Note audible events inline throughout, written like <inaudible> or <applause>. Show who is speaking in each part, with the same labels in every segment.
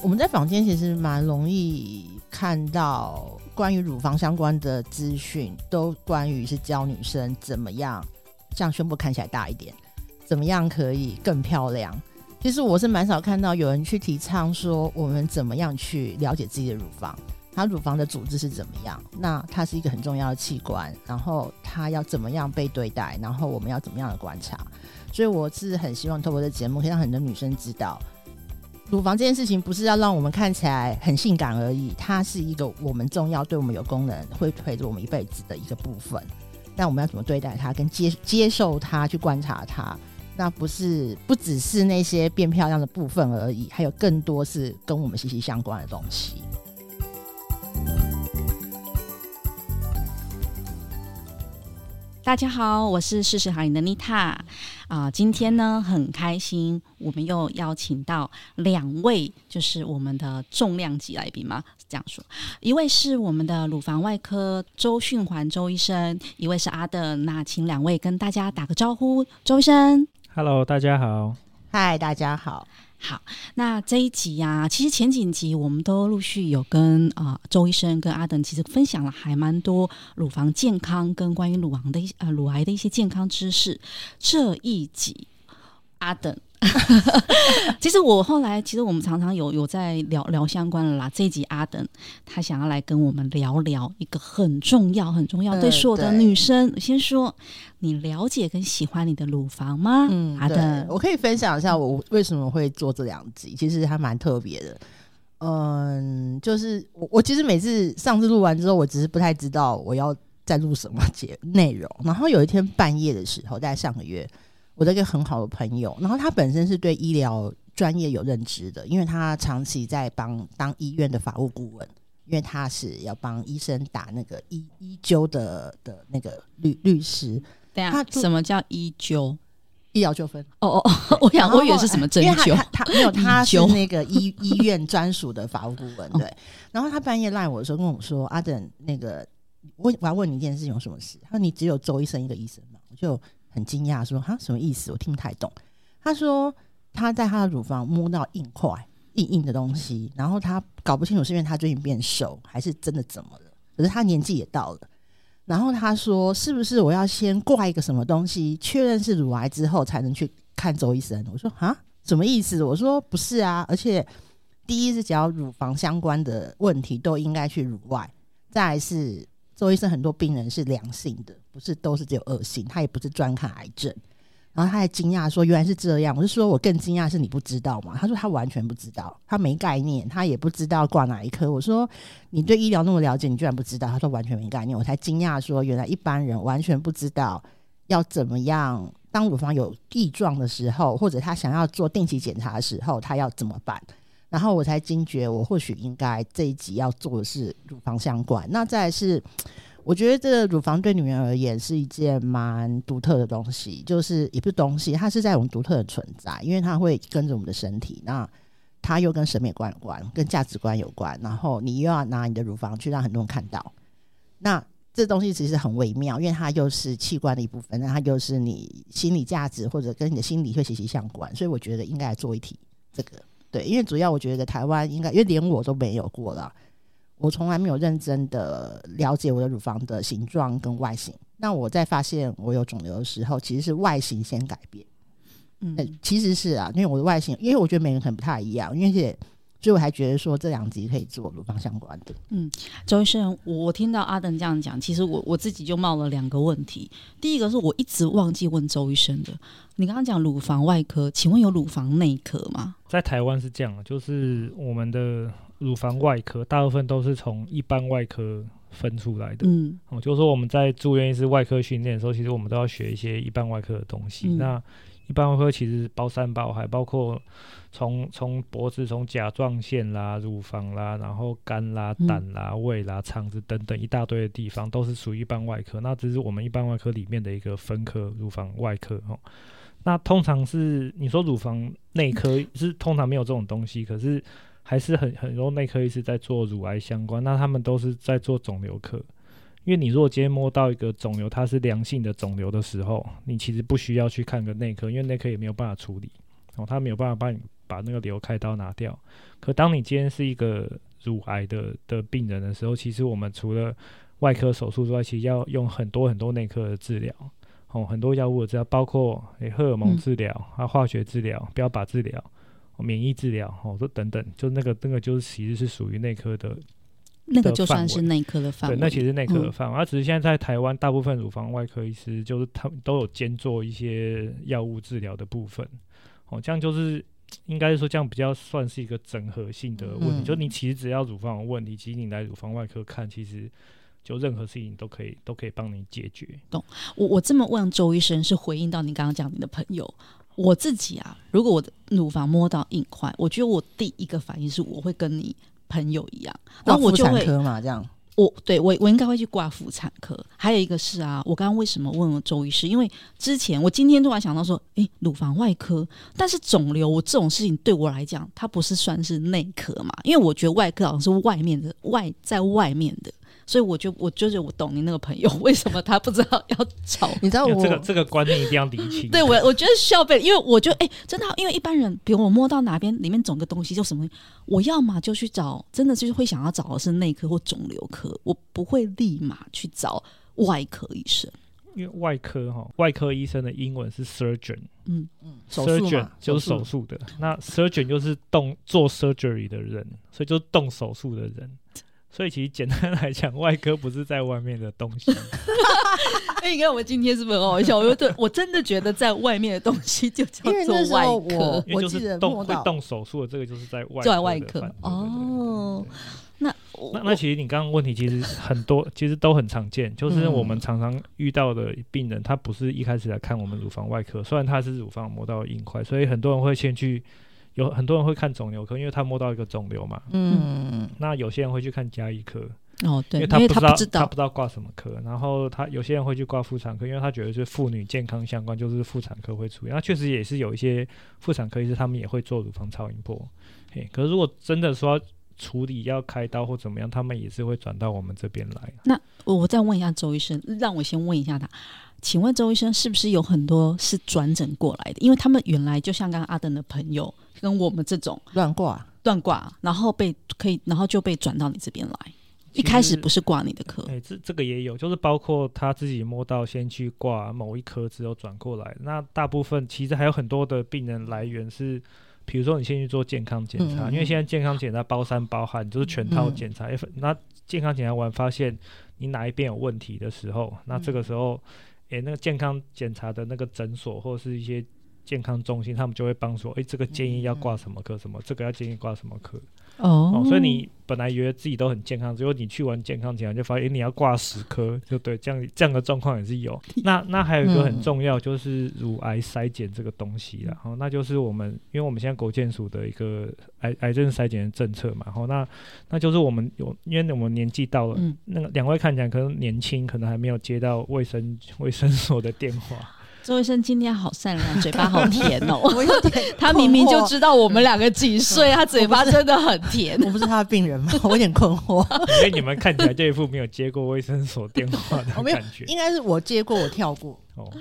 Speaker 1: 我们在坊间其实蛮容易看到关于乳房相关的资讯，都关于是教女生怎么样让胸部看起来大一点，怎么样可以更漂亮。其实我是蛮少看到有人去提倡说我们怎么样去了解自己的乳房，它乳房的组织是怎么样，那它是一个很重要的器官，然后它要怎么样被对待，然后我们要怎么样的观察。所以我是很希望透过这节目，可以让很多女生知道。乳房这件事情不是要让我们看起来很性感而已，它是一个我们重要、对我们有功能、会陪着我们一辈子的一个部分。但我们要怎么对待它，跟接接受它，去观察它，那不是不只是那些变漂亮的部分而已，还有更多是跟我们息息相关的东西。
Speaker 2: 大家好，我是事实好龄的妮塔啊，今天呢很开心，我们又邀请到两位，就是我们的重量级来宾嘛，是这样说，一位是我们的乳房外科周训环周医生，一位是阿登，那请两位跟大家打个招呼，周医生
Speaker 3: ，Hello，大家好，
Speaker 1: 嗨，大家好。
Speaker 2: 好，那这一集呀、其实前几集我们都陆续有跟啊、周医生跟阿等其实分享了还蛮多乳房健康跟关于乳房的一呃乳癌的一些健康知识。这一集阿等。<laughs> 其实我后来，其实我们常常有有在聊聊相关的啦。这一集阿等他想要来跟我们聊聊一个很重要、很重要，呃、对所有的女生。先说，你了解跟喜欢你的乳房吗？嗯，阿等，
Speaker 1: 我可以分享一下我为什么会做这两集，其实还蛮特别的。嗯，就是我我其实每次上次录完之后，我只是不太知道我要再录什么节内容。然后有一天半夜的时候，在上个月。我的一个很好的朋友，然后他本身是对医疗专业有认知的，因为他长期在帮当医院的法务顾问，因为他是要帮医生打那个医医纠的的那个律律师。
Speaker 2: 对啊，什么叫医纠？
Speaker 1: 医疗纠纷？
Speaker 2: 哦哦哦，我想我以为是什么针灸？
Speaker 1: 他他没有，<laughs> 他是那个医医院专属的法务顾问。对，然后他半夜赖我的时候跟我说：“阿等，那个我我要问你一件事情，有什么事？”他说：“你只有周医生一个医生嘛？”我就。很惊讶，说：“哈，什么意思？我听不太懂。”他说：“他在他的乳房摸到硬块、硬硬的东西，然后他搞不清楚是因为他最近变瘦，还是真的怎么了。可是他年纪也到了，然后他说：‘是不是我要先挂一个什么东西，确认是乳癌之后，才能去看周医生？’我说：‘哈，什么意思？’我说：‘不是啊，而且第一是只要乳房相关的问题都应该去乳外，再来是。”周医生很多病人是良性的，不是都是只有恶性，他也不是专看癌症。然后他还惊讶说：“原来是这样。”我就说：“我更惊讶是你不知道吗？”他说：“他完全不知道，他没概念，他也不知道挂哪一科。”我说：“你对医疗那么了解，你居然不知道？”他说：“完全没概念。”我才惊讶说：“原来一般人完全不知道要怎么样，当乳房有异状的时候，或者他想要做定期检查的时候，他要怎么办？”然后我才惊觉，我或许应该这一集要做的是乳房相关。那再是，我觉得这个乳房对女人而言是一件蛮独特的东西，就是也不是东西，它是在我们独特的存在，因为它会跟着我们的身体。那它又跟审美观有关，跟价值观有关。然后你又要拿你的乳房去让很多人看到，那这东西其实很微妙，因为它又是器官的一部分，那它又是你心理价值或者跟你的心理会息息相关。所以我觉得应该来做一题这个。对，因为主要我觉得台湾应该，因为连我都没有过了，我从来没有认真的了解我的乳房的形状跟外形。那我在发现我有肿瘤的时候，其实是外形先改变。嗯，其实是啊，因为我的外形，因为我觉得每个人可能不太一样，因为也。所以我还觉得说这两集可以做乳房相关的。
Speaker 2: 嗯，周医生，我听到阿登这样讲，其实我我自己就冒了两个问题。第一个是我一直忘记问周医生的，你刚刚讲乳房外科，请问有乳房内科吗？
Speaker 3: 在台湾是这样，就是我们的乳房外科大部分都是从一般外科分出来的。嗯，哦，就是说我们在住院医师外科训练的时候，其实我们都要学一些一般外科的东西。嗯、那一般外科其实包山包海，包括。从从脖子、从甲状腺啦、乳房啦，然后肝啦、胆啦、胃啦、肠子等等一大堆的地方，都是属于一般外科。那只是我们一般外科里面的一个分科，乳房外科哦。那通常是你说乳房内科是通常没有这种东西，可是还是很很多内科医师在做乳癌相关。那他们都是在做肿瘤科，因为你如果今天摸到一个肿瘤，它是良性的肿瘤的时候，你其实不需要去看个内科，因为内科也没有办法处理哦，他没有办法帮你。把那个瘤开刀拿掉。可当你今天是一个乳癌的的病人的时候，其实我们除了外科手术之外，其实要用很多很多内科的治疗，哦，很多药物的治疗，包括诶、荷尔蒙治疗啊、化学治疗、标靶治疗、免疫治疗，哦，都等等，就那个那个就是其实是属于内科的。
Speaker 2: 那个就算是内科的范围，
Speaker 3: 对，那其实内科的范围。而、嗯啊、只是现在在台湾，大部分乳房外科医师就是他们都有兼做一些药物治疗的部分。哦，这样就是应该是说这样比较算是一个整合性的问题。嗯、就你其实只要乳房有问题，其实你来乳房外科看，其实就任何事情都可以都可以帮你解决。
Speaker 2: 懂？我我这么问周医生，是回应到你刚刚讲你的朋友。我自己啊，如果我的乳房摸到硬块，我觉得我第一个反应是我会跟你。朋友一样，然后我就会
Speaker 1: 科嘛，这样
Speaker 2: 我对我我应该会去挂妇产科。还有一个是啊，我刚刚为什么问了周医师？因为之前我今天突然想到说，诶，乳房外科，但是肿瘤我这种事情对我来讲，它不是算是内科嘛？因为我觉得外科好像是外面的外在外面的。所以我就我就是我懂你那个朋友 <laughs> 为什么他不知道要找，<laughs>
Speaker 1: 你知道我
Speaker 3: 这个这个观念一定要理清。<laughs>
Speaker 2: 对我我觉得需要被，因为我觉得哎、欸，真的，因为一般人，比如我摸到哪边里面肿个东西，就什么，我要么就去找，真的就是会想要找的是内科或肿瘤科，我不会立马去找外科医生。
Speaker 3: 因为外科哈，外科医生的英文是 surgeon，
Speaker 2: 嗯嗯
Speaker 3: ，surgeon 就是手术的，那 surgeon 就是动做 surgery 的人，所以就是动手术的人。所以其实简单来讲，外科不是在外面的东西。<laughs>
Speaker 2: 哎，你看我们今天是不是很好笑？我对我真的觉得在外面的东西就叫做外科。
Speaker 3: 因为就是动会动手术的这个就是在外在外科
Speaker 2: 哦。那
Speaker 3: 那那其实你刚刚问题其实很多，其实都很常见，就是我们常常遇到的病人，他不是一开始来看我们乳房外科，虽然他是乳房磨到硬块，所以很多人会先去。有很多人会看肿瘤科，因为他摸到一个肿瘤嘛。嗯，那有些人会去看加医科。
Speaker 2: 哦，对，
Speaker 3: 因为他不知道，他不知道挂什么科。然后他有些人会去挂妇产科，因为他觉得是妇女健康相关，就是妇产科会处理。那确实也是有一些妇产科医师，他们也会做乳房超音波。嘿，可是如果真的说处理要开刀或怎么样，他们也是会转到我们这边来。
Speaker 2: 那我再问一下周医生，让我先问一下他。请问周医生是不是有很多是转诊过来的？因为他们原来就像刚刚阿登的朋友跟我们这种
Speaker 1: 乱挂
Speaker 2: 乱挂，然后被可以，然后就被转到你这边来。一开始不是挂你的科，
Speaker 3: 哎、欸，这这个也有，就是包括他自己摸到先去挂某一科，之后转过来。那大部分其实还有很多的病人来源是，比如说你先去做健康检查，因为现在健康检查包山包海，就是全套检查。那健康检查完发现你哪一边有问题的时候，那这个时候。诶、欸，那个健康检查的那个诊所或者是一些健康中心，他们就会帮说，诶、欸，这个建议要挂什么科，什么这个要建议挂什么科。
Speaker 2: 哦，
Speaker 3: 哦，所以你本来以为自己都很健康，结果你去完健康检查就发现，欸、你要挂十科，就对，这样这样的状况也是有。<laughs> 那那还有一个很重要，就是乳癌筛检这个东西啦，然、嗯、后那就是我们，因为我们现在国健署的一个癌癌症筛检的政策嘛，然后那那就是我们有，因为我们年纪到了，嗯、那个两位看起来可能年轻，可能还没有接到卫生卫生所的电话。<laughs>
Speaker 2: 周医生今天好善良，嘴巴好甜哦。<laughs> 他明明就知道我们两个几岁，他嘴巴真的很甜。<laughs>
Speaker 1: 我不是他的病人吗？我有点困惑。
Speaker 3: 所以你们看起来这一副没有接过卫生所电话的感觉。
Speaker 1: 应该是我接过，我跳过。哦，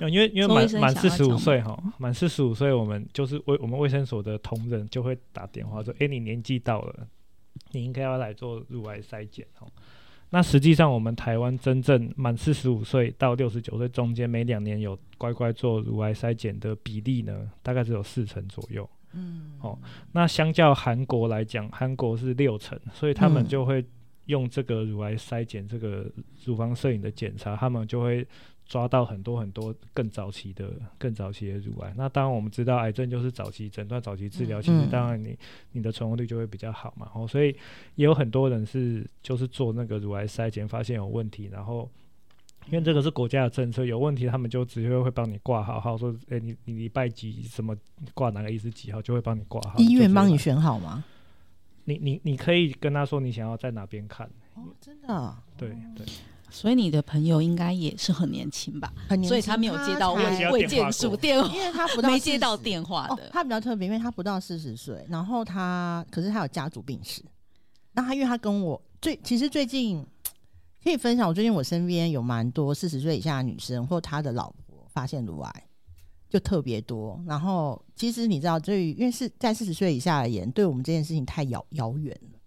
Speaker 3: 因为因为满满四十五岁哈，满四十五岁，我们就是卫我们卫生所的同仁就会打电话说：“哎，你年纪到了，你应该要来做乳癌筛检哦。”那实际上，我们台湾真正满四十五岁到六十九岁中间，每两年有乖乖做乳癌筛检的比例呢，大概只有四成左右。嗯，哦，那相较韩国来讲，韩国是六成，所以他们就会用这个乳癌筛检，这个乳房摄影的检查，他们就会。抓到很多很多更早期的、更早期的乳癌。那当然我们知道，癌症就是早期诊断、早期治疗，嗯、其实当然你你的存活率就会比较好嘛。哦，所以也有很多人是就是做那个乳癌筛检，发现有问题，然后因为这个是国家的政策，有问题他们就直接会帮你挂号，号说，哎、欸，你你礼拜几什么挂哪个医师几号，就会帮你挂号。
Speaker 1: 医院帮你选好吗？
Speaker 3: 你你你可以跟他说你想要在哪边看。
Speaker 1: 哦，真的、啊？
Speaker 3: 对对。
Speaker 2: 所以你的朋友应该也是很年轻吧？
Speaker 1: 很年轻，
Speaker 2: 所以他没有接到未未见署电话，
Speaker 1: 因为他不到
Speaker 2: 没接到电话的。
Speaker 1: 哦、他比较特别，因为他不到四十岁，然后他可是他有家族病史。那他因为他跟我最其实最近可以分享，我最近我身边有蛮多四十岁以下的女生或她的老婆发现乳癌，就特别多。然后其实你知道，对于因为是在四十岁以下而言，对我们这件事情太遥遥远了。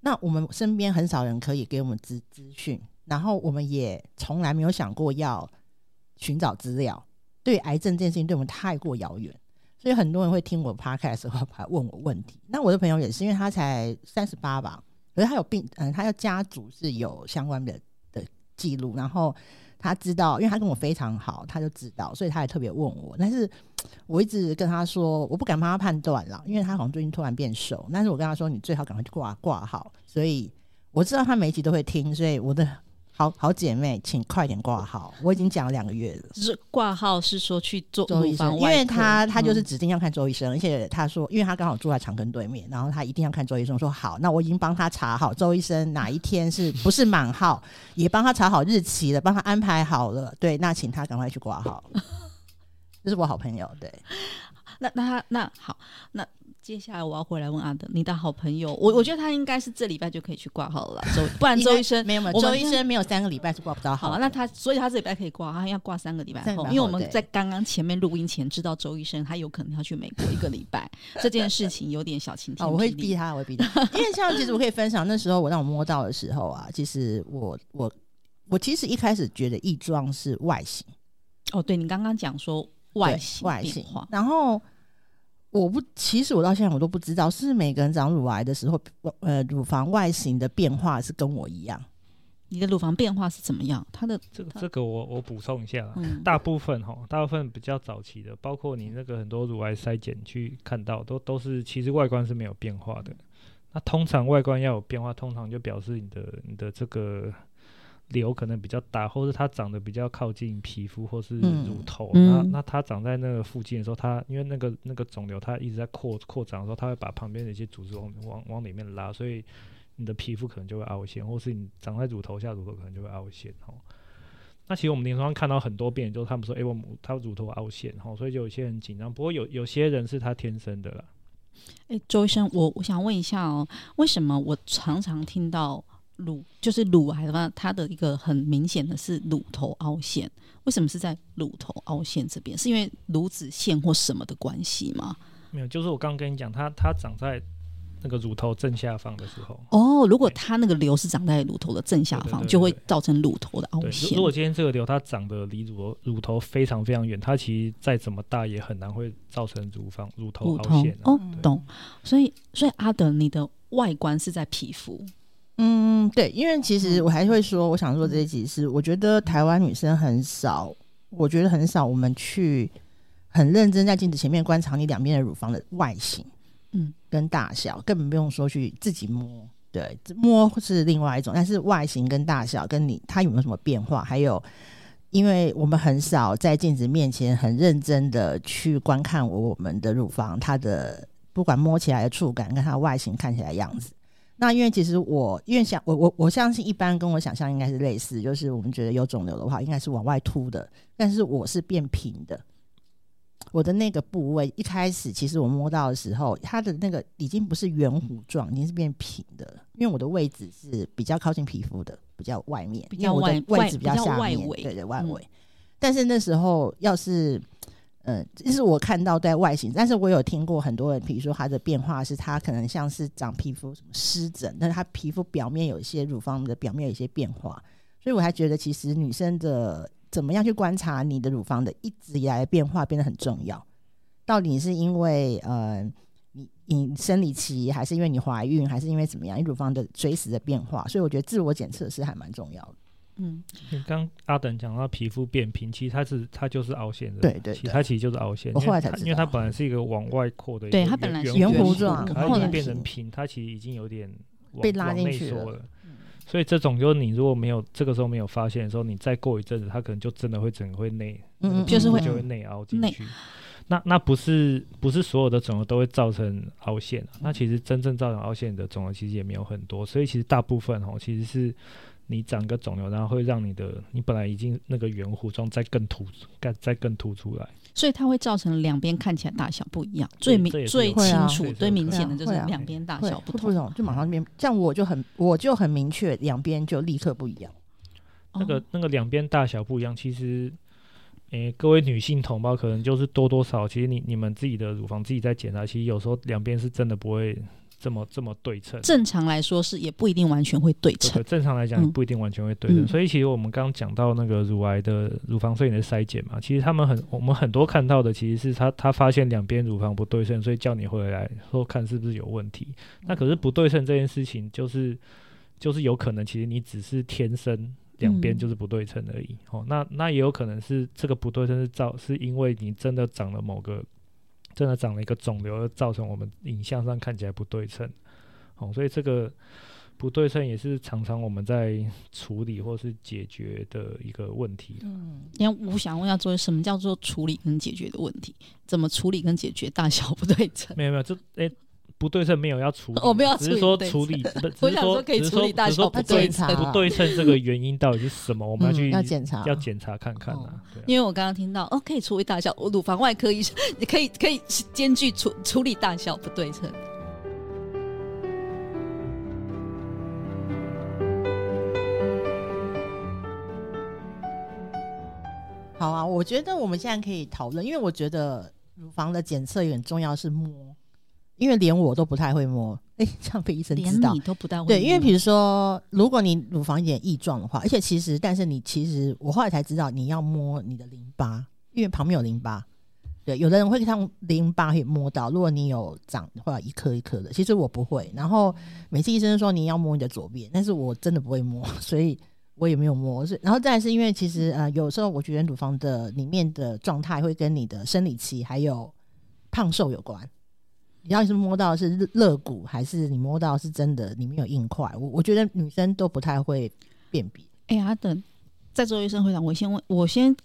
Speaker 1: 那我们身边很少人可以给我们资资讯，然后我们也从来没有想过要寻找资料。对癌症这件事情，对我们太过遥远。所以很多人会听我 podcast 的时候，来 <laughs> 问我问题。那我的朋友也是，因为他才三十八吧，可是他有病，嗯，他的家族是有相关的的记录，然后他知道，因为他跟我非常好，他就知道，所以他也特别问我。但是我一直跟他说，我不敢帮他判断了，因为他好像最近突然变瘦。但是我跟他说，你最好赶快去挂挂号。所以我知道他每一集都会听，所以我的。好好姐妹，请快点挂号！我已经讲了两个月了。
Speaker 2: 就是挂号是说去做
Speaker 1: 周医生，因为他他就是指定要看周医生，嗯、而且他说，因为他刚好住在长庚对面，然后他一定要看周医生。说好，那我已经帮他查好周医生哪一天是 <laughs> 不是满号，也帮他查好日期了，帮他安排好了。对，那请他赶快去挂号。<laughs> 这是我好朋友，对。
Speaker 2: 那那他那好那。接下来我要回来问阿德，你的好朋友，我我觉得他应该是这礼拜就可以去挂号了，周 <laughs> 不然周医生
Speaker 1: 没有没有，周医生没有三个礼拜是挂不到号。
Speaker 2: 好，那他所以他这礼拜可以挂，他要挂三个礼拜后，因为我们在刚刚前面录音前知道周医生他有可能要去美国一个礼拜，<laughs> 这件事情有点小晴天。
Speaker 1: 我会逼他，我会逼他，因为像其实我可以分享，那时候我让我摸到的时候啊，其实我我我其实一开始觉得异状是外形。
Speaker 2: 哦，对你刚刚讲说外形
Speaker 1: 外形，然后。我不，其实我到现在我都不知道，是每个人长乳癌的时候，呃，乳房外形的变化是跟我一样。
Speaker 2: 你的乳房变化是怎么样？它的
Speaker 3: 这个这个我我补充一下，嗯、大部分哈，大部分比较早期的，包括你那个很多乳癌筛检去看到，都都是其实外观是没有变化的。那通常外观要有变化，通常就表示你的你的这个。瘤可能比较大，或是它长得比较靠近皮肤或是乳头，嗯、那那它长在那个附近的时候，它因为那个那个肿瘤它一直在扩扩张的时候，它会把旁边的一些组织往往往里面拉，所以你的皮肤可能就会凹陷，或是你长在乳头下，乳头可能就会凹陷哦。那其实我们临床上看到很多病人，就是他们说，哎、欸，我他乳头凹陷，哈，所以就有些人紧张。不过有有些人是他天生的啦。
Speaker 2: 哎、欸，周医生，我我想问一下哦，为什么我常常听到？乳就是乳癌的话，它的一个很明显的是乳头凹陷。为什么是在乳头凹陷这边？是因为乳子腺或什么的关系吗？
Speaker 3: 没有，就是我刚刚跟你讲，它它长在那个乳头正下方的时候。
Speaker 2: 哦，如果它那个瘤是长在乳头的正下方，就会造成乳头的凹陷。
Speaker 3: 如果今天这个瘤它长得离乳头乳头非常非常远，它其实再怎么大也很难会造成乳房乳头凹陷。
Speaker 2: 哦，懂。所以所以阿德，你的外观是在皮肤。
Speaker 1: 嗯，对，因为其实我还会说，我想说这一集是，我觉得台湾女生很少，我觉得很少，我们去很认真在镜子前面观察你两边的乳房的外形，嗯，跟大小，根本不用说去自己摸，对，摸是另外一种，但是外形跟大小跟你它有没有什么变化，还有，因为我们很少在镜子面前很认真的去观看我们的乳房，它的不管摸起来的触感跟它的外形看起来的样子。那因为其实我因为想我我我相信一般跟我想象应该是类似，就是我们觉得有肿瘤的话应该是往外凸的，但是我是变平的。我的那个部位一开始其实我摸到的时候，它的那个已经不是圆弧状，已经是变平的。因为我的位置是比较靠近皮肤的，比较外面，
Speaker 2: 比较外，
Speaker 1: 因为我的位置比较下面，对对外围。嗯、但是那时候要是。嗯，这是我看到在外形，但是我有听过很多人，比如说他的变化是，他可能像是长皮肤什么湿疹，但是他皮肤表面有一些乳房的表面有一些变化，所以我还觉得其实女生的怎么样去观察你的乳房的一直以来的变化变得很重要。到底是因为呃你你生理期，还是因为你怀孕，还是因为怎么样？你乳房的随时的变化，所以我觉得自我检测是还蛮重要的。
Speaker 3: 嗯，你刚阿等讲到皮肤变平，其实它是它就是凹陷的，
Speaker 1: 对对，对，
Speaker 3: 它其实就是凹陷。
Speaker 1: 我后来才知道，
Speaker 3: 因为它本来是一个往外扩的，
Speaker 2: 对，它本来是
Speaker 1: 圆弧状，
Speaker 3: 它已经变成平，它其实已经有点
Speaker 1: 被拉进去了。
Speaker 3: 了所以这种就是你如果没有这个时候没有发现的时候，你再过一阵子，它可能就真的会整个会内，
Speaker 2: 嗯，就是会
Speaker 3: 就会内凹进去。那那不是不是所有的肿瘤都会造成凹陷啊？那其实真正造成凹陷的肿瘤其实也没有很多，所以其实大部分哦其实是。你长个肿瘤，然后会让你的你本来已经那个圆弧状再更突，再再更突出来，
Speaker 2: 所以它会造成两边看起来大小不一样。最明最清楚、最明显的就是两边大小不同，
Speaker 1: 就马上变。这样我就很我就很明确，两边就立刻不一样。
Speaker 3: 那个那个两边大小不一样，其实诶、欸，各位女性同胞，可能就是多多少，其实你你们自己的乳房自己在检查，其实有时候两边是真的不会。这么这么对称，
Speaker 2: 正常来说是也不一定完全会对称。
Speaker 3: 对，正常来讲不一定完全会对称。嗯、所以其实我们刚刚讲到那个乳癌的乳房摄影的筛检嘛，其实他们很我们很多看到的其实是他他发现两边乳房不对称，所以叫你回来说看是不是有问题。那可是不对称这件事情，就是就是有可能其实你只是天生两边就是不对称而已。嗯、哦，那那也有可能是这个不对称是造是因为你真的长了某个。真的长了一个肿瘤，造成我们影像上看起来不对称，哦，所以这个不对称也是常常我们在处理或是解决的一个问题。
Speaker 2: 嗯，因为我想问一下，作为什么叫做处理跟解决的问题？怎么处理跟解决大小不对称？
Speaker 3: 没有没有，这哎。不对称没有要处理，
Speaker 2: 我没有
Speaker 3: 只是说处理，<laughs> 不
Speaker 2: 我想说可以处理大小不对称，
Speaker 3: 不对称这个原因到底是什么？我们要去
Speaker 1: 要检查，
Speaker 3: 要检查看看啊。
Speaker 2: 因为我刚刚听到哦，可以处理大小，我乳房外科医生你可以可以兼具处处理大小不对称。
Speaker 1: 好啊，我觉得我们现在可以讨论，因为我觉得乳房的检测也很重要，是摸。因为连我都不太会摸，哎、欸，这样被医生知道，
Speaker 2: 连你都不太会。
Speaker 1: 对，因为比如说，如果你乳房有点异状的话，而且其实，但是你其实，我后来才知道，你要摸你的淋巴，因为旁边有淋巴。对，有的人会看淋巴可以摸到，如果你有长或者一颗一颗的，其实我不会。然后每次医生说你要摸你的左边，但是我真的不会摸，<laughs> 所以我也没有摸。是，然后再来是因为其实呃，有时候我觉得乳房的里面的状态会跟你的生理期还有胖瘦有关。你要是摸到是肋骨，还是你摸到是真的里面有硬块？我我觉得女生都不太会辨别。
Speaker 2: 哎呀，等在座医生会长，我先问，我先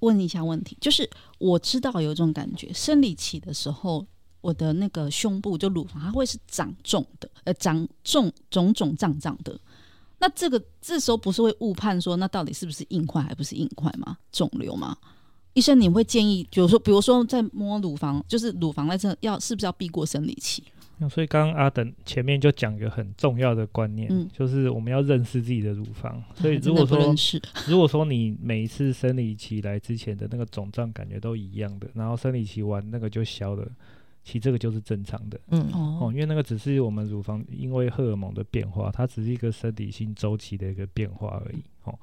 Speaker 2: 问一下问题，就是我知道有一种感觉，生理期的时候，我的那个胸部就乳房它会是长肿的，呃，长肿肿肿胀胀的。那这个这时候不是会误判说，那到底是不是硬块，还不是硬块吗？肿瘤吗？医生，你会建议，比如说，比如说在摸乳房，就是乳房在这要是不是要避过生理期？
Speaker 3: 那所以刚刚阿等前面就讲一个很重要的观念，嗯、就是我们要认识自己的乳房。所以如果说，如果说你每一次生理期来之前的那个肿胀感觉都一样的，然后生理期完那个就消了，其实这个就是正常的。嗯哦，因为那个只是我们乳房因为荷尔蒙的变化，它只是一个生理性周期的一个变化而已。哦，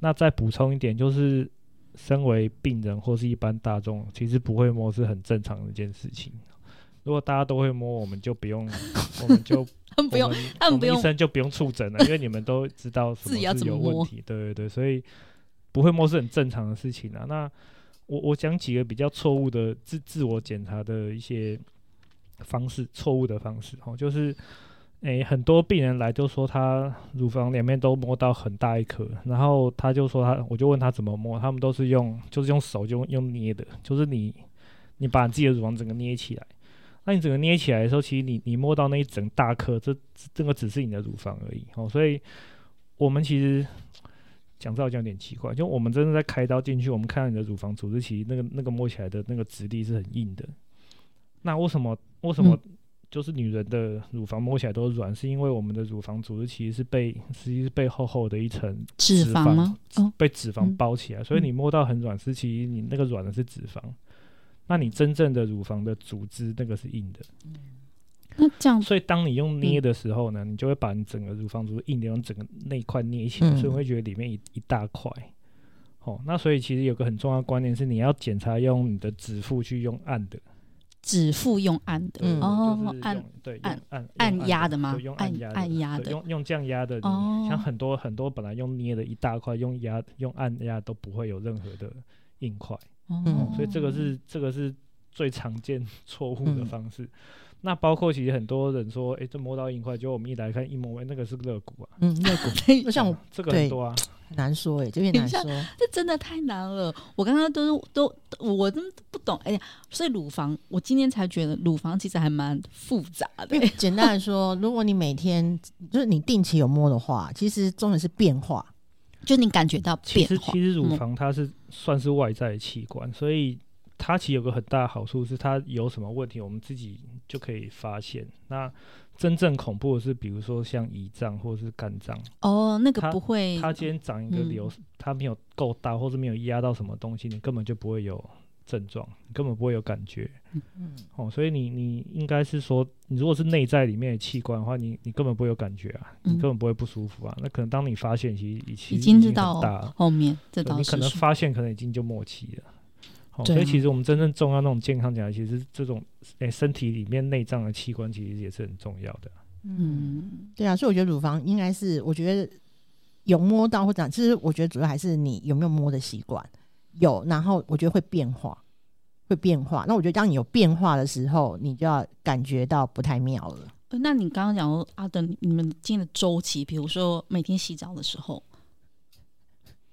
Speaker 3: 那再补充一点就是。身为病人或是一般大众，其实不会摸是很正常的一件事情。如果大家都会摸，我们就不用，<laughs> 我们就
Speaker 2: 不用，他们不用，
Speaker 3: 医生就不用触诊了，<laughs> 因为你们都知道什么是有问题。对对对，所以不会摸是很正常的事情啊。那我我讲几个比较错误的自自我检查的一些方式，错误的方式哦，就是。诶、很多病人来就说他乳房两边都摸到很大一颗，然后他就说他，我就问他怎么摸，他们都是用就是用手就用，用捏的，就是你你把你自己的乳房整个捏起来，那你整个捏起来的时候，其实你你摸到那一整大颗，这这个只是你的乳房而已哦，所以我们其实讲这好像有点奇怪，就我们真的在开刀进去，我们看到你的乳房组织，其实那个那个摸起来的那个质地是很硬的，那为什么为什么？就是女人的乳房摸起来都软，是因为我们的乳房组织其实是被实际是被厚厚的一层
Speaker 2: 脂肪吗？哦，
Speaker 3: 被脂肪包起来，嗯、所以你摸到很软，是其实你那个软的是脂肪，嗯、那你真正的乳房的组织那个是硬的。
Speaker 2: 嗯、那这样，
Speaker 3: 所以当你用捏的时候呢，嗯、你就会把你整个乳房组织硬的用整个那一块捏起来，嗯、所以会觉得里面一一大块。哦，那所以其实有个很重要的观念是，你要检查用你的指腹去用按的。
Speaker 2: 指腹用按的，
Speaker 3: 嗯、
Speaker 2: 哦，按
Speaker 3: 对
Speaker 2: 按
Speaker 3: 按
Speaker 2: 按压的吗？
Speaker 3: 用按压
Speaker 2: 按压的，
Speaker 3: 用用这样压的。哦，像很多很多本来用捏的一大块，用压用按压都不会有任何的硬块。哦、嗯，所以这个是这个是最常见 <laughs> 错误的方式。嗯、那包括其实很多人说，哎、欸，这摸到硬块，就我们一来看一摸，哎，那个是肋骨啊。
Speaker 1: 嗯，肋骨。<laughs> 像我 <laughs>
Speaker 3: 这个很多啊。
Speaker 1: 难说哎、欸，这边难说，
Speaker 2: 这真的太难了。我刚刚都都，我真不懂。哎呀，所以乳房，我今天才觉得乳房其实还蛮复杂的、欸。<laughs>
Speaker 1: 简单来说，如果你每天就是你定期有摸的话，其实重点是变化，
Speaker 2: 就你感觉到变化。
Speaker 3: 其实其实乳房它是算是外在的器官，嗯、所以它其实有个很大的好处是，它有什么问题，我们自己就可以发现。那真正恐怖的是，比如说像胰脏或者是肝脏。
Speaker 2: 哦，那个不会。
Speaker 3: 它今天长一个瘤，嗯、它没有够大，或是没有压到什么东西，你根本就不会有症状，你根本不会有感觉。嗯。哦，所以你你应该是说，你如果是内在里面的器官的话，你你根本不会有感觉啊，你根本不会不舒服啊。嗯、那可能当你发现，其实已经
Speaker 2: 已经知道后面这倒是
Speaker 3: 你可能发现，可能已经就末期了。哦，所以其实我们真正重要那种健康讲，其实这种诶、欸、身体里面内脏的器官，其实也是很重要的。
Speaker 1: 嗯，对啊，所以我觉得乳房应该是，我觉得有摸到或者其实我觉得主要还是你有没有摸的习惯，有，然后我觉得会变化，会变化。那我觉得当你有变化的时候，你就要感觉到不太妙了。
Speaker 2: 那你刚刚讲说阿登，你们进的周期，比如说每天洗澡的时候，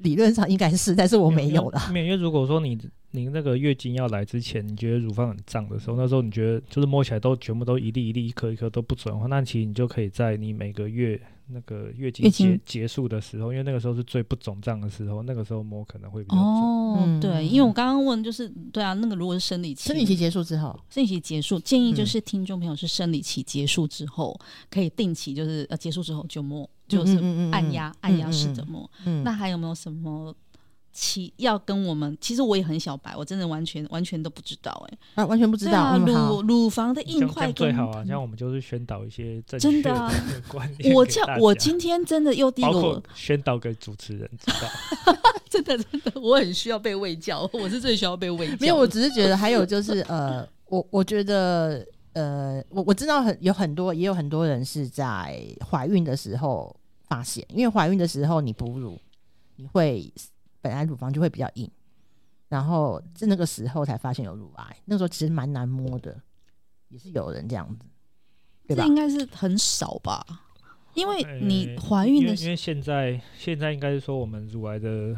Speaker 1: 理论上应该是，但是我没有了。
Speaker 3: 因为如果说你。你那个月经要来之前，你觉得乳房很胀的时候，那时候你觉得就是摸起来都全部都一粒一粒、一颗一颗都不准的话，那其实你就可以在你每个月那个月经结结束的时候，因为那个时候是最不肿胀的时候，那个时候摸可能会比较准。
Speaker 2: 哦，嗯、对，因为我刚刚问就是，对啊，那个如果是生理期，
Speaker 1: 生理期结束之后，
Speaker 2: 生理期结束，建议就是听众朋友是生理期结束之后，可以定期就是呃结束之后就摸，就是按压按压式的摸。嗯，那还有没有什么？其要跟我们，其实我也很小白，我真的完全完全都不知道哎、
Speaker 1: 欸，啊，完全不知道。
Speaker 2: 啊、乳乳房的硬块
Speaker 3: 最好啊，像我们就是宣导一些正
Speaker 2: 确的观念。我叫我今天真的又第一个
Speaker 3: 宣导给主持人知道，<laughs>
Speaker 2: 真的真的，我很需要被喂教，我是最需要被喂教。
Speaker 1: 没有，我只是觉得还有就是呃，我我觉得呃，我我知道很有很多也有很多人是在怀孕的时候发现，因为怀孕的时候你哺乳你会。本来乳房就会比较硬，然后在那个时候才发现有乳癌。那时候其实蛮难摸的，也是有人这样子，对吧？
Speaker 2: 这应该是很少吧？因为你怀孕的时候，
Speaker 3: 因为现在现在应该是说我们乳癌的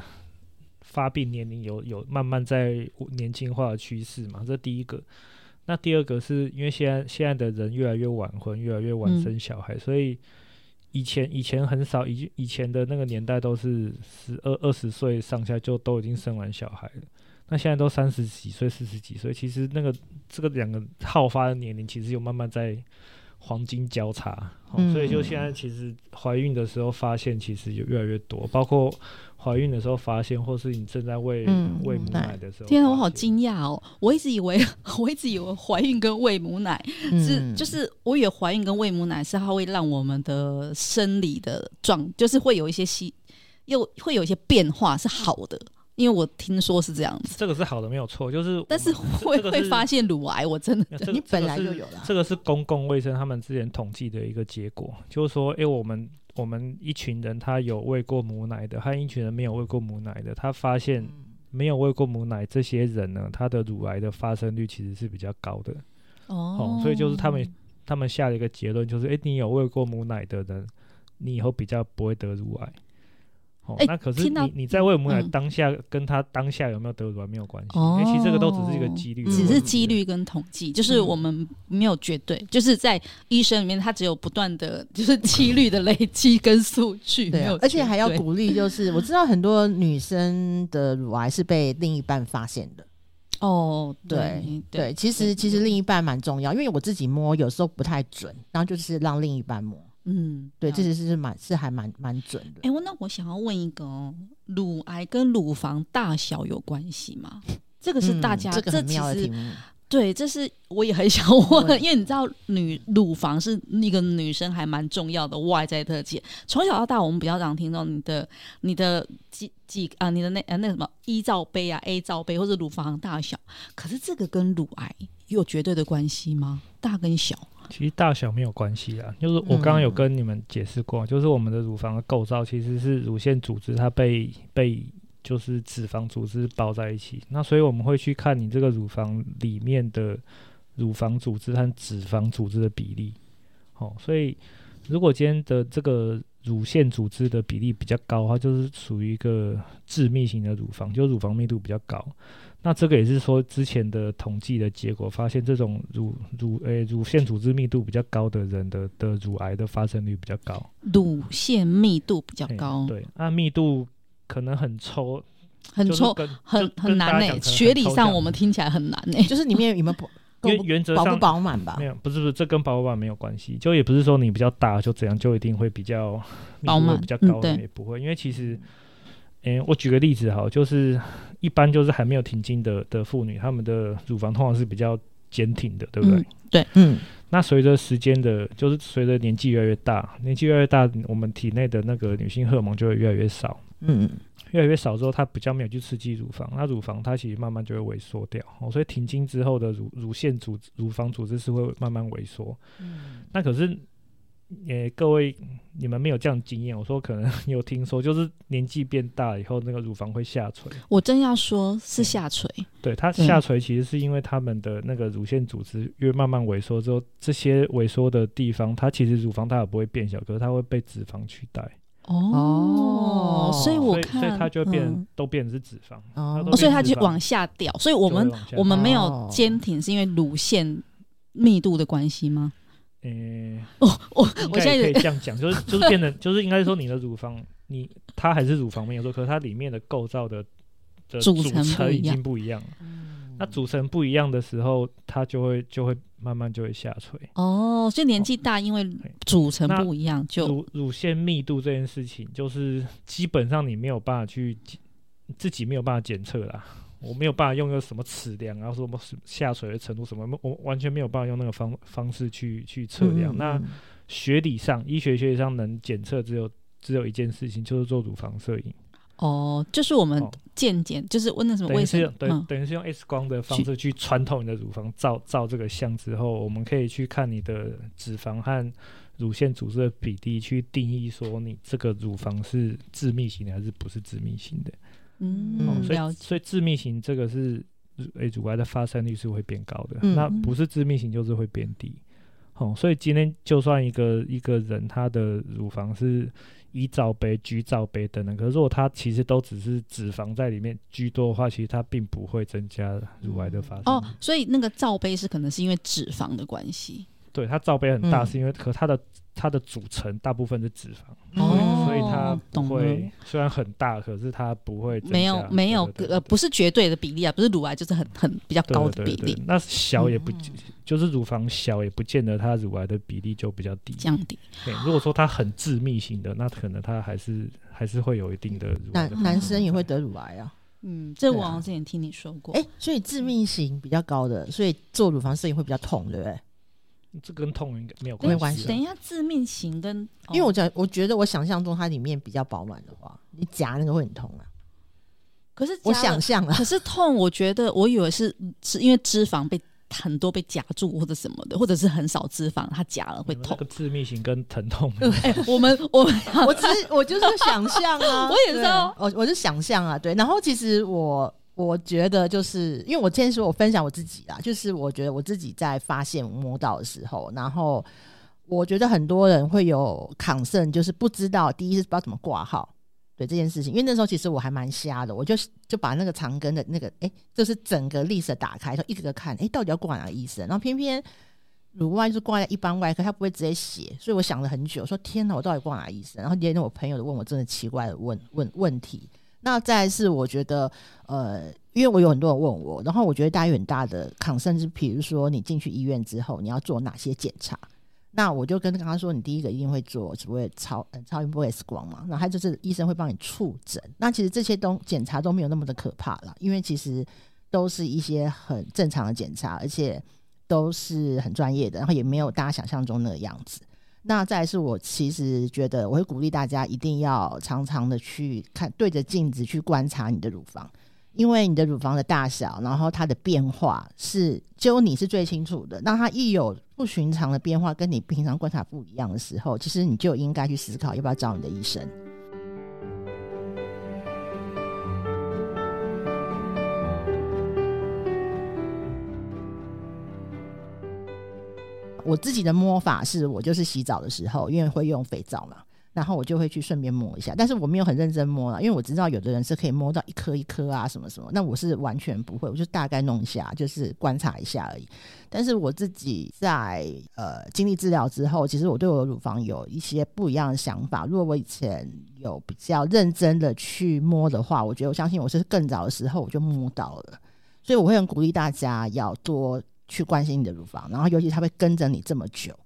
Speaker 3: 发病年龄有有慢慢在年轻化的趋势嘛，这第一个。那第二个是因为现在现在的人越来越晚婚，越来越晚生小孩，嗯、所以。以前以前很少，以以前的那个年代都是十二二十岁上下就都已经生完小孩了，那现在都三十几岁、四十几岁，其实那个这个两个好发的年龄其实有慢慢在黄金交叉，嗯，所以就现在其实怀孕的时候发现其实有越来越多，包括。怀孕的时候发现，或是你正在喂喂、嗯、母奶的时候，
Speaker 2: 天啊，我好惊讶哦！我一直以为，<laughs> 我一直以为怀孕跟喂母奶是，嗯、就是我以为怀孕跟喂母奶是它会让我们的生理的状，就是会有一些细，又会有一些变化是好的，因为我听说是这样子。
Speaker 3: 这个是好的，没有错，就是
Speaker 2: 但是会会发现乳癌，我真的，
Speaker 3: 这个、
Speaker 2: 你本来就有了。
Speaker 3: 这个是公共卫生他们之前统计的一个结果，就是说，哎、欸，我们。我们一群人，他有喂过母奶的，和一群人没有喂过母奶的。他发现没有喂过母奶这些人呢，他的乳癌的发生率其实是比较高的。哦，哦，所以就是他们他们下了一个结论，就是诶，你有喂过母奶的人，你以后比较不会得乳癌。哦，欸、那可是你你在喂母奶当下，嗯、跟他当下有没有得乳癌没有关系，哦、因为其实这个都只是一个几率，
Speaker 2: 只是几率跟统计，嗯、就是我们没有绝对，就是在医生里面，他只有不断的 <laughs> 就是几率的累积跟数据，没有，
Speaker 1: 而且还要鼓励，就是我知道很多女生的乳癌是被另一半发现的。
Speaker 2: 哦，
Speaker 1: 对对，对，其实其实另一半蛮重要，因为我自己摸有时候不太准，然后就是让另一半摸。嗯，对，这其实是蛮是还蛮蛮准的。
Speaker 2: 哎，我那我想要问一个哦，乳癌跟乳房大小有关系吗？这个是大家、嗯、这个很妙的题目。对，这是我也很想 <laughs> 问，因为你知道女乳房是那个女生还蛮重要的外在特质。从小到大，我们比较常听到你的你的几几啊，你的那呃、啊、那什么一罩杯啊 A 罩杯或者乳房大小，可是这个跟乳癌有绝对的关系吗？大跟小？
Speaker 3: 其实大小没有关系啊，就是我刚刚有跟你们解释过，嗯、就是我们的乳房的构造其实是乳腺组织，它被被就是脂肪组织包在一起。那所以我们会去看你这个乳房里面的乳房组织和脂肪组织的比例。哦，所以如果今天的这个乳腺组织的比例比较高，它就是属于一个致密型的乳房，就乳房密度比较高。那这个也是说，之前的统计的结果发现，这种乳乳诶、欸、乳腺组织密度比较高的人的的乳癌的发生率比较高。
Speaker 2: 乳腺密度比较高，
Speaker 3: 对，那密度可能很抽，
Speaker 2: 很抽，很很难呢。学理上我们听起来很难呢，<laughs>
Speaker 1: 就是里面有没有
Speaker 3: 原 <laughs> 原则上
Speaker 1: 饱不饱满吧？
Speaker 3: 没有，不是不是，这跟饱不饱满没有关系。就也不是说你比较大就怎样就一定会比较
Speaker 2: 饱满
Speaker 3: 比较高的也不会，因为其实。诶、欸，我举个例子哈，就是一般就是还没有停经的的妇女，她们的乳房通常是比较坚挺的，对不对？
Speaker 2: 嗯、对，
Speaker 1: 嗯。
Speaker 3: 那随着时间的，就是随着年纪越来越大，年纪越来越大，我们体内的那个女性荷尔蒙就会越来越少。
Speaker 1: 嗯，
Speaker 3: 越来越少之后，它比较没有去刺激乳房，那乳房它其实慢慢就会萎缩掉。哦，所以停经之后的乳乳腺组乳房组织是会慢慢萎缩。
Speaker 1: 嗯。
Speaker 3: 那可是。诶，各位，你们没有这样经验。我说可能 <laughs> 有听说，就是年纪变大以后，那个乳房会下垂。
Speaker 2: 我真要说是下垂。
Speaker 3: 对，它下垂其实是因为他们的那个乳腺组织越慢慢萎缩之后，这些萎缩的地方，它其实乳房它也不会变小，可是它会被脂肪取代。
Speaker 2: 哦，所以我看，
Speaker 3: 所以它就变、嗯、都变成是脂肪。
Speaker 2: 哦，所以它就往下掉。所以我们我们没有坚挺，是因为乳腺密度的关系吗？
Speaker 3: 诶、欸，
Speaker 2: 我我我现在
Speaker 3: 可以这样讲，就是就是变得就是应该说你的乳房，你它还是乳房没有错，可是它里面的构造的的组成已经不一样了。那组成不一样的时候，它就会就会慢慢就会下垂。
Speaker 2: 哦，所以年纪大，因为组成不一样，就
Speaker 3: 乳乳腺密度这件事情，就是基本上你没有办法去自己没有办法检测啦。我没有办法用个什么尺量，然后说什么下垂的程度什么，我完全没有办法用那个方方式去去测量。嗯、那学理上，医学学理上能检测只有只有一件事情，就是做乳房摄影。
Speaker 2: 哦，就是我们健检，哦、就是问那什么卫生，
Speaker 3: 对，等于是用 X 光的方式去穿透你的乳房，照照这个像之后，我们可以去看你的脂肪和乳腺组织的比例，去定义说你这个乳房是致密型的还是不是致密型的。
Speaker 2: 嗯，
Speaker 3: 哦、所以所以致密型这个是诶、欸，乳癌的发生率是会变高的，
Speaker 2: 嗯、
Speaker 3: 那不是致密型就是会变低。哦，所以今天就算一个一个人他的乳房是乙罩杯、居罩杯等等，可是如果他其实都只是脂肪在里面居多的话，其实它并不会增加乳癌的发生。
Speaker 2: 哦，所以那个罩杯是可能是因为脂肪的关系。
Speaker 3: 对，它罩杯很大，是因为可它的。它的组成大部分是脂肪，
Speaker 2: 哦，
Speaker 3: 所以它不会虽然很大，可是它不会
Speaker 2: 没有没有呃不是绝对的比例啊，不是乳癌就是很很比较高的比例。
Speaker 3: 那小也不就是乳房小也不见得它乳癌的比例就比较低
Speaker 2: 降低。
Speaker 3: 对，如果说它很致密型的，那可能它还是还是会有一定的乳癌的。
Speaker 1: 男男生也会得乳癌啊？
Speaker 2: 嗯，这我好像之前听你说过。
Speaker 1: 哎，所以致命型比较高的，所以做乳房摄影会比较痛，对不对？
Speaker 3: 这跟痛应该没有关系。
Speaker 2: 等一下，致命型跟，
Speaker 1: 因为我觉我觉得我想象中它里面比较饱满的话，你夹那个会很痛啊。
Speaker 2: 可是
Speaker 1: 我想象啊，
Speaker 2: 可是痛，我觉得我以为是是因为脂肪被很多被夹住或者什么的，或者是很少脂肪它夹了会痛。
Speaker 3: 这个致命型跟疼痛，
Speaker 2: 哎，我们我们
Speaker 1: 我只是我就是想象啊，<laughs>
Speaker 2: 我也知道，
Speaker 1: 我我就想象啊，对。然后其实我。我觉得就是因为我今天说我分享我自己啦，就是我觉得我自己在发现摸到的时候，然后我觉得很多人会有抗生就是不知道第一是不知道怎么挂号，对这件事情，因为那时候其实我还蛮瞎的，我就就把那个长根的那个哎，就是整个 list 打开，就一个个看，哎，到底要挂哪个医生？然后偏偏乳外就是挂在一般外科，他不会直接写，所以我想了很久，说天哪，我到底挂哪个医生？然后连我朋友都问我真的奇怪的问问问题。那再是我觉得，呃，因为我有很多人问我，然后我觉得大家有很大的 concern，是比如说你进去医院之后，你要做哪些检查？那我就跟刚刚说，你第一个一定会做所谓超超音波 X 光嘛，那还就是医生会帮你触诊。那其实这些东检查都没有那么的可怕了，因为其实都是一些很正常的检查，而且都是很专业的，然后也没有大家想象中那个样子。那再是我其实觉得我会鼓励大家一定要常常的去看，对着镜子去观察你的乳房，因为你的乳房的大小，然后它的变化是只有你是最清楚的。那它一有不寻常的变化，跟你平常观察不一样的时候，其实你就应该去思考要不要找你的医生。我自己的摸法是我就是洗澡的时候，因为会用肥皂嘛，然后我就会去顺便摸一下，但是我没有很认真摸了，因为我知道有的人是可以摸到一颗一颗啊什么什么，那我是完全不会，我就大概弄一下，就是观察一下而已。但是我自己在呃经历治疗之后，其实我对我的乳房有一些不一样的想法。如果我以前有比较认真的去摸的话，我觉得我相信我是更早的时候我就摸到了，所以我会很鼓励大家要多去关心你的乳房，然后尤其他会跟着你这么久，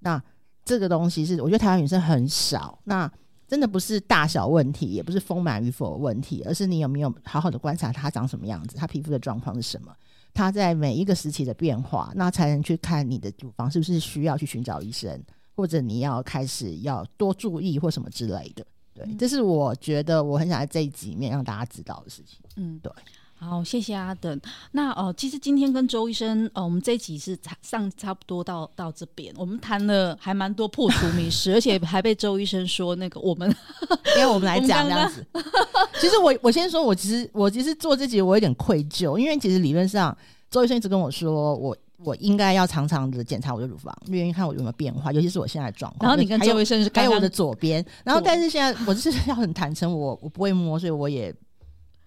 Speaker 1: 那。这个东西是我觉得台湾女生很少，那真的不是大小问题，也不是丰满与否的问题，而是你有没有好好的观察她长什么样子，她皮肤的状况是什么，她在每一个时期的变化，那才能去看你的乳房是不是需要去寻找医生，或者你要开始要多注意或什么之类的。对，这是我觉得我很想在这一集里面让大家知道的事情。嗯，对。
Speaker 2: 好，谢谢阿等。那呃，其实今天跟周医生，呃，我们这一集是上差不多到到这边，我们谈了还蛮多破除迷失，<laughs> 而且还被周医生说那个我们，
Speaker 1: 因为我们来讲这样子。其实我我先说，我其实我其实做这集我有点愧疚，因为其实理论上周医生一直跟我说，我我应该要常常的检查我的乳房，愿意看我有没有变化，尤其是我现在的状况。
Speaker 2: 然后你跟周医生是
Speaker 1: 还有我的左边，然后但是现在我就是 <laughs> 要很坦诚，我我不会摸，所以我也。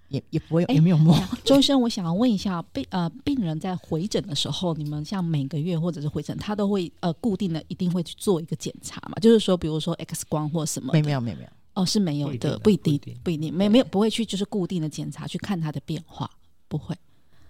Speaker 1: 也也不会，也没有摸。
Speaker 2: 周医生，我想要问一下，病呃病人在回诊的时候，你们像每个月或者是回诊，他都会呃固定的一定会去做一个检查嘛？就是说，比如说 X 光或什么？
Speaker 1: 没有没有没有没有
Speaker 2: 哦，是没有的，不一定不一定，没没有不会去就是固定的检查去看他的变化，不会。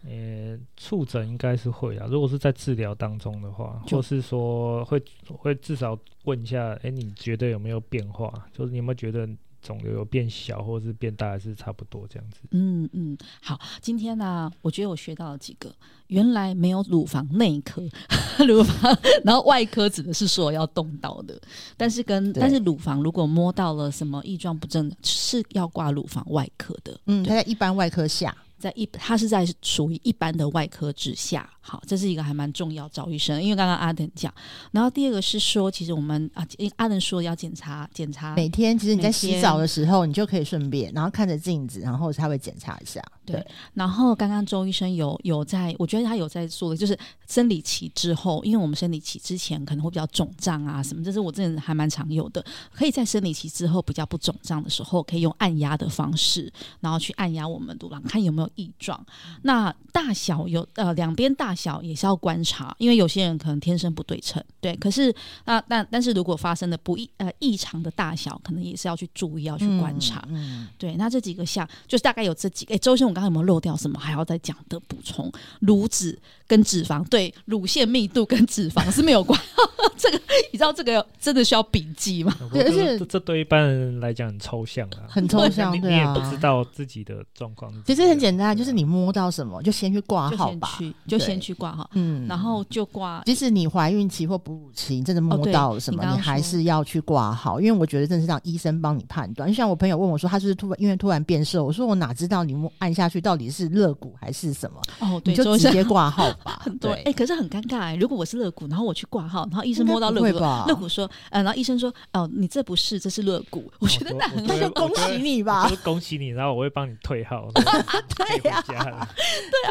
Speaker 3: 呃，触诊应该是会啊。如果是在治疗当中的话，或是说会会至少问一下，哎，你觉得有没有变化？就是你有没有觉得？肿瘤有变小或者是变大，还是差不多这样子？
Speaker 2: 嗯嗯，好，今天呢、啊，我觉得我学到了几个，原来没有乳房内科，<laughs> 乳房，然后外科指的是说要动刀的，但是跟但是乳房如果摸到了什么异状不正，是要挂乳房外科的。
Speaker 1: 嗯，它在一般外科下。
Speaker 2: 在一，它是在属于一般的外科之下，好，这是一个还蛮重要找医生，因为刚刚阿等讲，然后第二个是说，其实我们啊，阿等说要检查检查，
Speaker 1: 每天其实你在洗澡的时候，你就可以顺便，然后看着镜子，然后他会检查一下。对，对，
Speaker 2: 然后刚刚周医生有有在，我觉得他有在说的，就是生理期之后，因为我们生理期之前可能会比较肿胀啊什么，这是我这人还蛮常有的，可以在生理期之后比较不肿胀的时候，可以用按压的方式，然后去按压我们乳房，看有没有异状。那大小有呃两边大小也是要观察，因为有些人可能天生不对称，对。可是那但但是如果发生的不异呃异常的大小，可能也是要去注意要去观察。嗯，嗯对。那这几个项就是大概有这几个。哎，周医生，我刚刚有没有漏掉什么还要再讲的补充？乳脂跟脂肪，对，乳腺密度跟脂肪是没有关。<laughs> 这个你知道这个真的需要笔记吗？
Speaker 3: 对，而且这对一般人来讲很抽象啊，
Speaker 1: 很抽象，
Speaker 3: 你，你也不知道自己的状况。
Speaker 1: 其实很简单，就是你摸到什么就先去挂号吧，
Speaker 2: 就先去挂号，嗯，然后就挂。
Speaker 1: 即使你怀孕期或哺乳期，你真的摸到了什么，你还是要去挂号，因为我觉得真的是让医生帮你判断。就像我朋友问我说，他就是突然因为突然变瘦，我说我哪知道你摸按下去到底是肋骨还是什么？哦，对，你就直接挂号吧。<laughs>
Speaker 2: 对，哎，可是很尴尬哎，如果我是肋骨，然后我去挂号，然后医生摸到肋骨，肋骨说，呃，然后医生说，哦，你这不是，这是肋骨。我觉得那很
Speaker 1: 那就恭喜你吧，
Speaker 3: 恭喜你，然后我会帮你退号。<laughs>
Speaker 2: 对呀。<laughs> 对啊，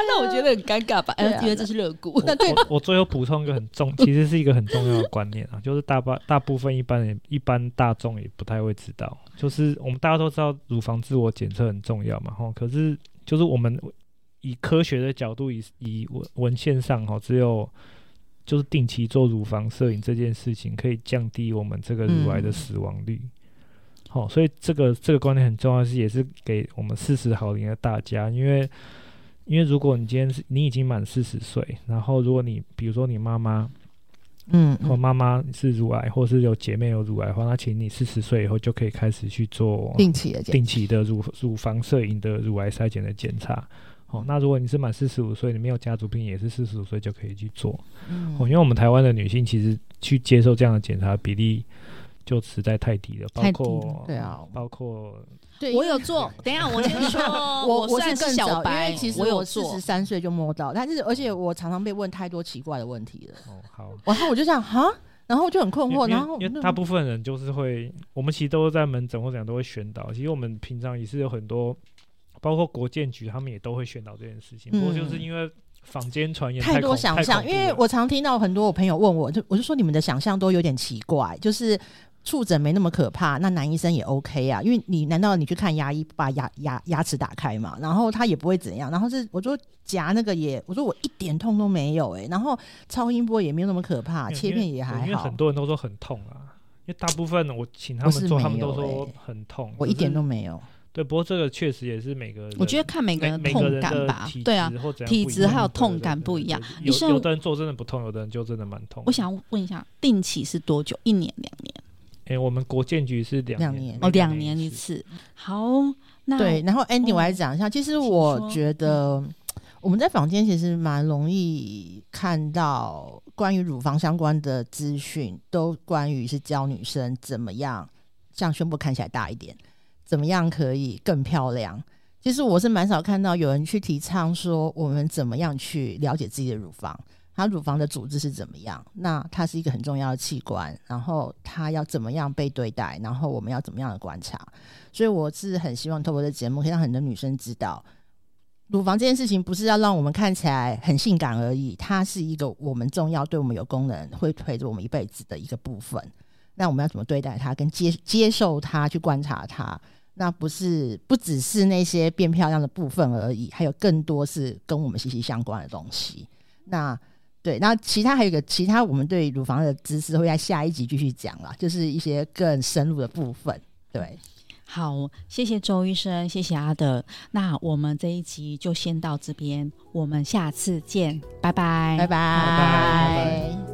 Speaker 2: 那我觉得很尴尬吧？哎，因为这是肋骨。那对，
Speaker 3: 我最后补充一个很重，其实是一个很重要的观念啊，就是大部大部分一般人一般大众也不太会知道，就是我们大家都知道乳房自我检测很重要嘛，吼，可是就是我们以科学的角度，以以文文献上，哈，只有就是定期做乳房摄影这件事情，可以降低我们这个乳癌的死亡率。好，所以这个这个观念很重要，是也是给我们四十好龄的大家，因为。因为如果你今天是你已经满四十岁，然后如果你比如说你妈妈，嗯，或妈妈是乳癌，或是有姐妹有乳癌的话，那请你四十岁以后就可以开始去做
Speaker 1: 定期的
Speaker 3: 定期的乳乳房摄影的乳癌筛检的检查。哦，那如果你是满四十五岁，你没有家族病，也是四十五岁就可以去做。嗯，哦，因为我们台湾的女性其实去接受这样的检查比例就实在太低了，包括
Speaker 1: 对啊，
Speaker 3: 包括。
Speaker 2: 对，我有做。<laughs> 等一下，我先说，<laughs>
Speaker 1: 我
Speaker 2: 我是更小白，
Speaker 1: 因为其实我四十三岁就摸到，但是而且我常常被问太多奇怪的问题了。哦，好，然后我就这样哈，然后就很困惑。然后
Speaker 3: 因为大部分人就是会，我们其实都在门诊或怎样都会宣导。其实我们平常也是有很多，包括国建局他们也都会宣导这件事情。不过就是因为坊间传言
Speaker 1: 太多想象，因为我常听到很多我朋友问我，就我就说你们的想象都有点奇怪，就是。触诊没那么可怕，那男医生也 OK 啊，因为你难道你去看牙医把牙牙牙齿打开嘛？然后他也不会怎样。然后是我说夹那个也，我说我一点痛都没有哎、欸。然后超音波也没有那么可怕，切片也还好。
Speaker 3: 因为很多人都说很痛啊，因为大部分我请他们做，他们都说很痛，
Speaker 1: 我一点都没有。
Speaker 3: 对，不过这个确实也是每个人，
Speaker 2: 我觉得看每个人的痛感吧，对啊，体质还有痛感不一样。
Speaker 3: 有有的人做真的不痛，有的人就真的蛮痛。
Speaker 2: 我想问一下，定期是多久？一年、两年？
Speaker 3: 哎，我们国建局是两
Speaker 1: 年
Speaker 2: 哦，两年一次。好，那
Speaker 1: 对，然后 Andy 我来讲一下，其实我觉得我们在坊间其实蛮容易看到关于乳房相关的资讯，都关于是教女生怎么样，像胸部看起来大一点。怎么样可以更漂亮？其实我是蛮少看到有人去提倡说我们怎么样去了解自己的乳房，它乳房的组织是怎么样？那它是一个很重要的器官，然后它要怎么样被对待？然后我们要怎么样的观察？所以我是很希望透过这节目，可以让很多女生知道，乳房这件事情不是要让我们看起来很性感而已，它是一个我们重要、对我们有功能、会陪着我们一辈子的一个部分。那我们要怎么对待它？跟接接受它，去观察它。那不是不只是那些变漂亮的部分而已，还有更多是跟我们息息相关的东西。那对，那其他还有一个其他，我们对乳房的知识会在下一集继续讲了，就是一些更深入的部分。对，
Speaker 2: 好，谢谢周医生，谢谢阿德。那我们这一集就先到这边，我们下次见，拜拜，
Speaker 1: 拜拜。拜拜。